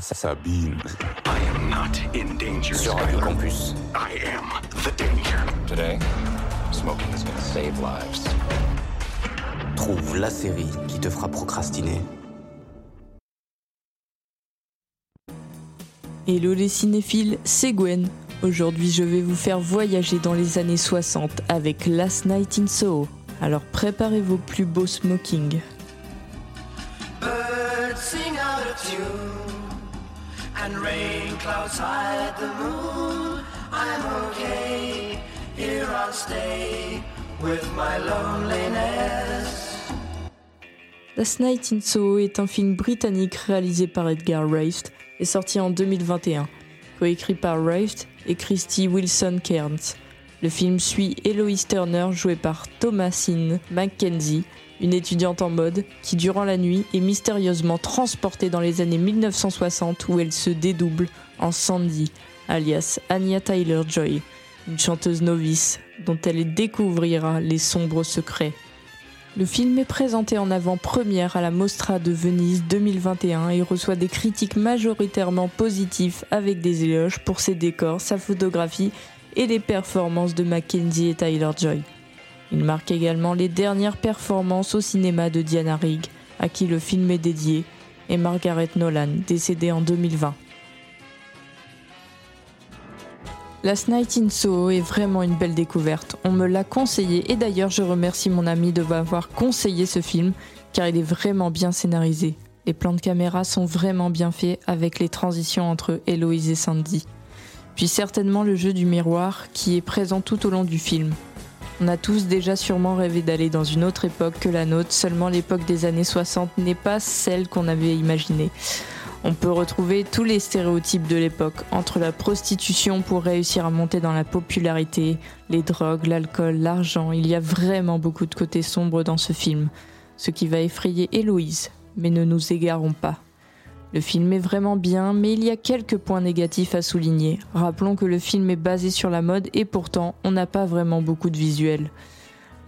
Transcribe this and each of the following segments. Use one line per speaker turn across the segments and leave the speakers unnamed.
Sabine.
I am not in danger.
Sur Radio Campus.
I am the danger.
Today, smoking is gonna save lives.
Trouve la série qui te fera procrastiner.
Hello les cinéphiles, c'est Gwen. Aujourd'hui, je vais vous faire voyager dans les années 60 avec Last Night in Soho. Alors préparez vos plus beaux smokings.
Birds sing out of tune, and rain hide the moon. I'm okay, here I'll stay with my loneliness.
Last Night in Soho est un film britannique réalisé par Edgar Wright et sorti en 2021, coécrit par Wright et Christy Wilson Cairns. Le film suit Eloise Turner, jouée par Thomasine Mackenzie, une étudiante en mode qui, durant la nuit, est mystérieusement transportée dans les années 1960 où elle se dédouble en Sandy, alias Anya Tyler Joy, une chanteuse novice dont elle découvrira les sombres secrets. Le film est présenté en avant-première à la Mostra de Venise 2021 et reçoit des critiques majoritairement positives avec des éloges pour ses décors, sa photographie et les performances de Mackenzie et Tyler Joy. Il marque également les dernières performances au cinéma de Diana Rigg, à qui le film est dédié, et Margaret Nolan, décédée en 2020. Last Night in Soho est vraiment une belle découverte. On me l'a conseillé et d'ailleurs je remercie mon ami de m'avoir conseillé ce film car il est vraiment bien scénarisé. Les plans de caméra sont vraiment bien faits avec les transitions entre Héloïse et Sandy. Puis certainement le jeu du miroir qui est présent tout au long du film. On a tous déjà sûrement rêvé d'aller dans une autre époque que la nôtre, seulement l'époque des années 60 n'est pas celle qu'on avait imaginée. On peut retrouver tous les stéréotypes de l'époque, entre la prostitution pour réussir à monter dans la popularité, les drogues, l'alcool, l'argent, il y a vraiment beaucoup de côtés sombres dans ce film, ce qui va effrayer Héloïse, mais ne nous égarons pas. Le film est vraiment bien, mais il y a quelques points négatifs à souligner. Rappelons que le film est basé sur la mode et pourtant on n'a pas vraiment beaucoup de visuels.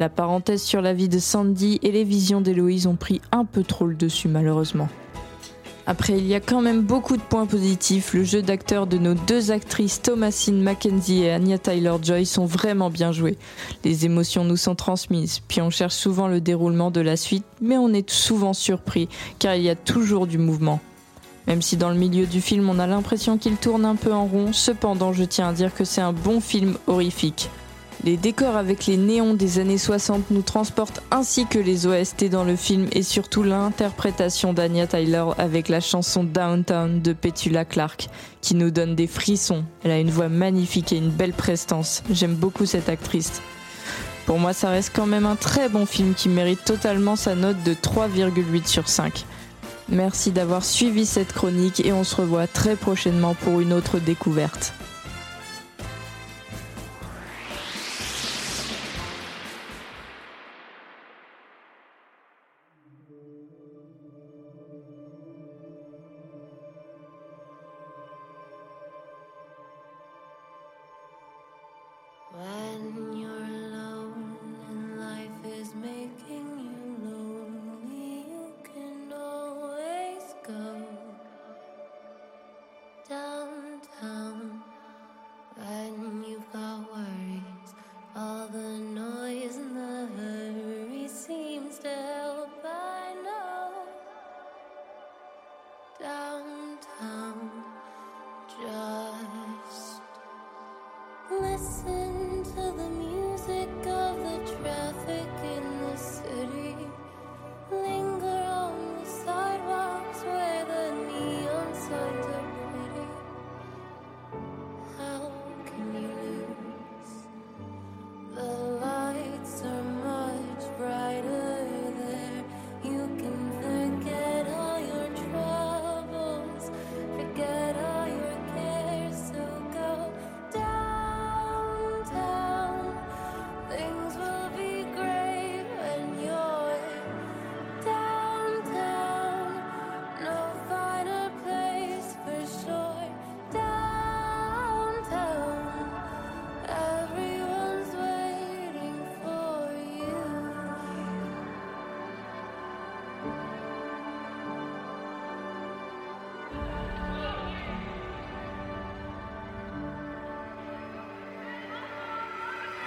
La parenthèse sur la vie de Sandy et les visions d'Héloïse ont pris un peu trop le dessus malheureusement. Après, il y a quand même beaucoup de points positifs. Le jeu d'acteur de nos deux actrices, Thomasine Mackenzie et Anya Tyler-Joy, sont vraiment bien joués. Les émotions nous sont transmises, puis on cherche souvent le déroulement de la suite, mais on est souvent surpris, car il y a toujours du mouvement. Même si dans le milieu du film on a l'impression qu'il tourne un peu en rond, cependant je tiens à dire que c'est un bon film horrifique. Les décors avec les néons des années 60 nous transportent ainsi que les OST dans le film et surtout l'interprétation d'Anya Tyler avec la chanson Downtown de Petula Clark qui nous donne des frissons. Elle a une voix magnifique et une belle prestance. J'aime beaucoup cette actrice. Pour moi, ça reste quand même un très bon film qui mérite totalement sa note de 3,8 sur 5. Merci d'avoir suivi cette chronique et on se revoit très prochainement pour une autre découverte.